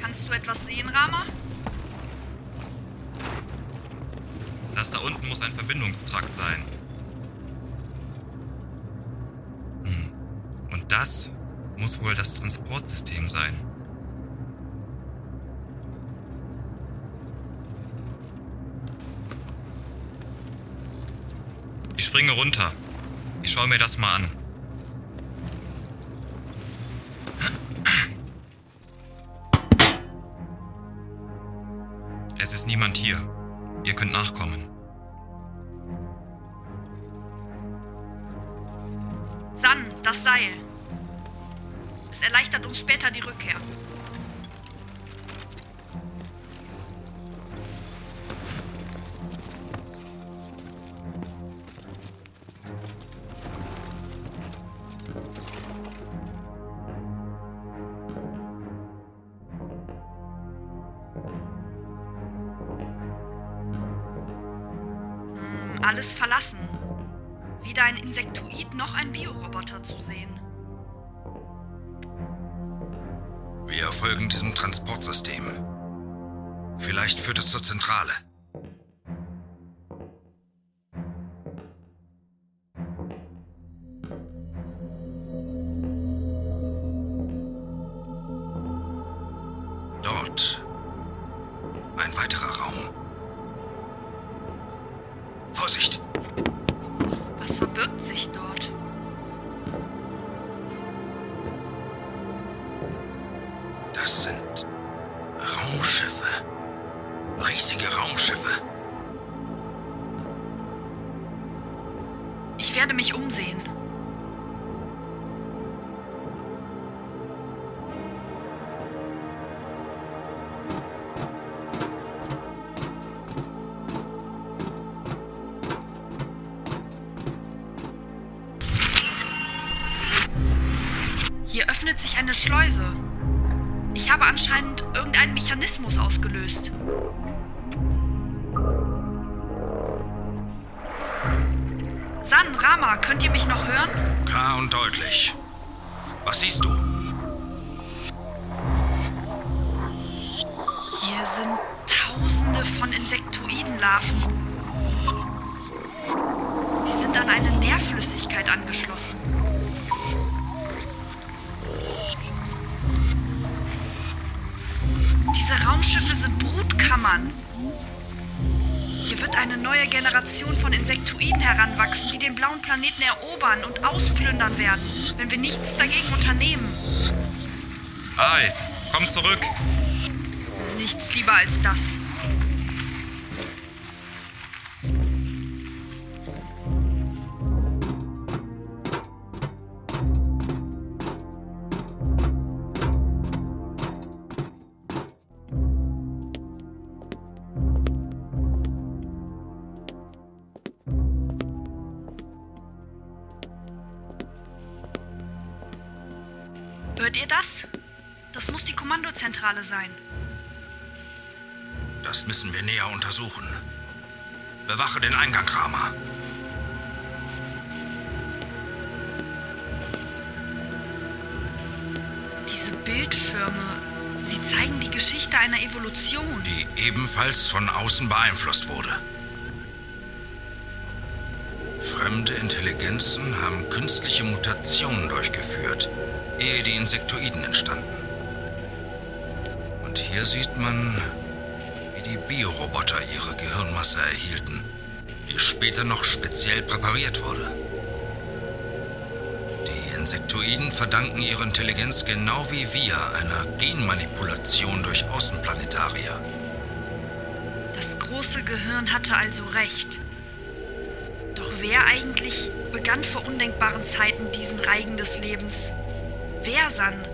Kannst du etwas sehen, Rama? Das da unten muss ein Verbindungstrakt sein. Hm. Und das muss wohl das Transportsystem sein. Ich springe runter. Ich schaue mir das mal an. Es ist niemand hier. Ihr könnt nachkommen. San, das Seil. Es erleichtert uns später die Rückkehr. Alles verlassen. Weder ein Insektoid noch ein Bioroboter zu sehen. Wir folgen diesem Transportsystem. Vielleicht führt es zur Zentrale. Dort ein weiterer Raum. Das sind Raumschiffe. Riesige Raumschiffe. Ich werde mich umsehen. Hier öffnet sich eine Schleuse. Ich habe anscheinend irgendeinen Mechanismus ausgelöst. San, Rama, könnt ihr mich noch hören? Klar und deutlich. Was siehst du? Hier sind tausende von Insektoidenlarven. Sie sind an eine Nährflüssigkeit angeschlossen. Raumschiffe sind Brutkammern. Hier wird eine neue Generation von Insektoiden heranwachsen, die den blauen Planeten erobern und ausplündern werden, wenn wir nichts dagegen unternehmen. Eis, komm zurück. Nichts lieber als das. Hört ihr das? Das muss die Kommandozentrale sein. Das müssen wir näher untersuchen. Bewache den Eingang, Rama. Diese Bildschirme, sie zeigen die Geschichte einer Evolution. Die ebenfalls von außen beeinflusst wurde. Fremde Intelligenzen haben künstliche Mutationen durchgeführt, ehe die Insektoiden entstanden. Und hier sieht man, wie die Bioroboter ihre Gehirnmasse erhielten, die später noch speziell präpariert wurde. Die Insektoiden verdanken ihre Intelligenz genau wie wir einer Genmanipulation durch Außenplanetarier. Das große Gehirn hatte also recht. Doch wer eigentlich begann vor undenkbaren Zeiten diesen Reigen des Lebens? Wer, San?